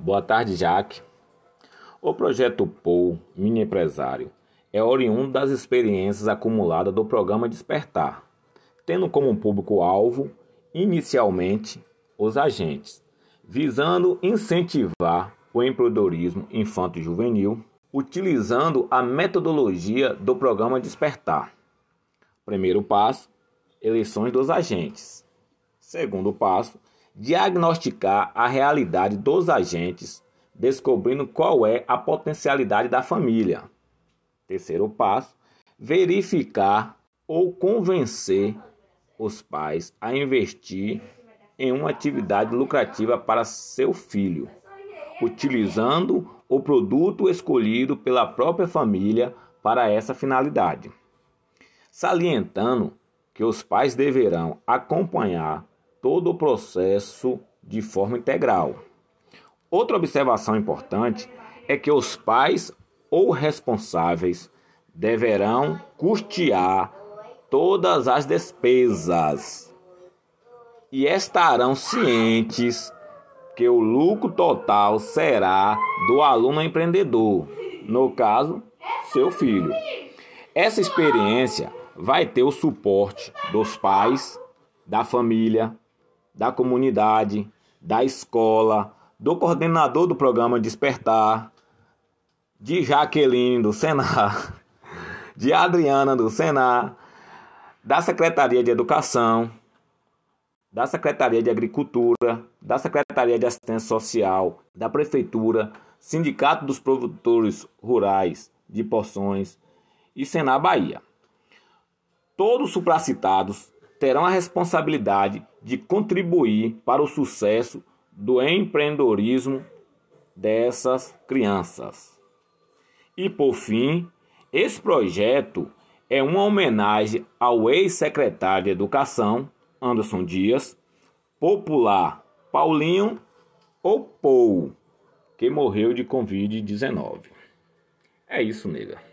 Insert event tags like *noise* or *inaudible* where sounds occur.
Boa tarde, Jaque. O projeto POU Mini Empresário é oriundo das experiências acumuladas do programa Despertar, tendo como público-alvo, inicialmente, os agentes, visando incentivar o empreendedorismo infanto-juvenil, utilizando a metodologia do programa Despertar. Primeiro passo: eleições dos agentes. Segundo passo: diagnosticar a realidade dos agentes, descobrindo qual é a potencialidade da família. Terceiro passo: verificar ou convencer os pais a investir em uma atividade lucrativa para seu filho, utilizando o produto escolhido pela própria família para essa finalidade. Salientando que os pais deverão acompanhar todo o processo de forma integral. Outra observação importante é que os pais ou responsáveis deverão custear todas as despesas e estarão cientes que o lucro total será do aluno empreendedor, no caso, seu filho. Essa experiência vai ter o suporte dos pais, da família, da comunidade, da escola, do coordenador do programa Despertar, de Jaqueline do Senar, *laughs* de Adriana do Senar, da Secretaria de Educação, da Secretaria de Agricultura, da Secretaria de Assistência Social, da Prefeitura, Sindicato dos Produtores Rurais de Porções e Senar Bahia. Todos supracitados terão a responsabilidade de contribuir para o sucesso do empreendedorismo dessas crianças. E por fim, esse projeto é uma homenagem ao ex-secretário de Educação, Anderson Dias, popular Paulinho ou Pou, que morreu de Covid-19. É isso, nega.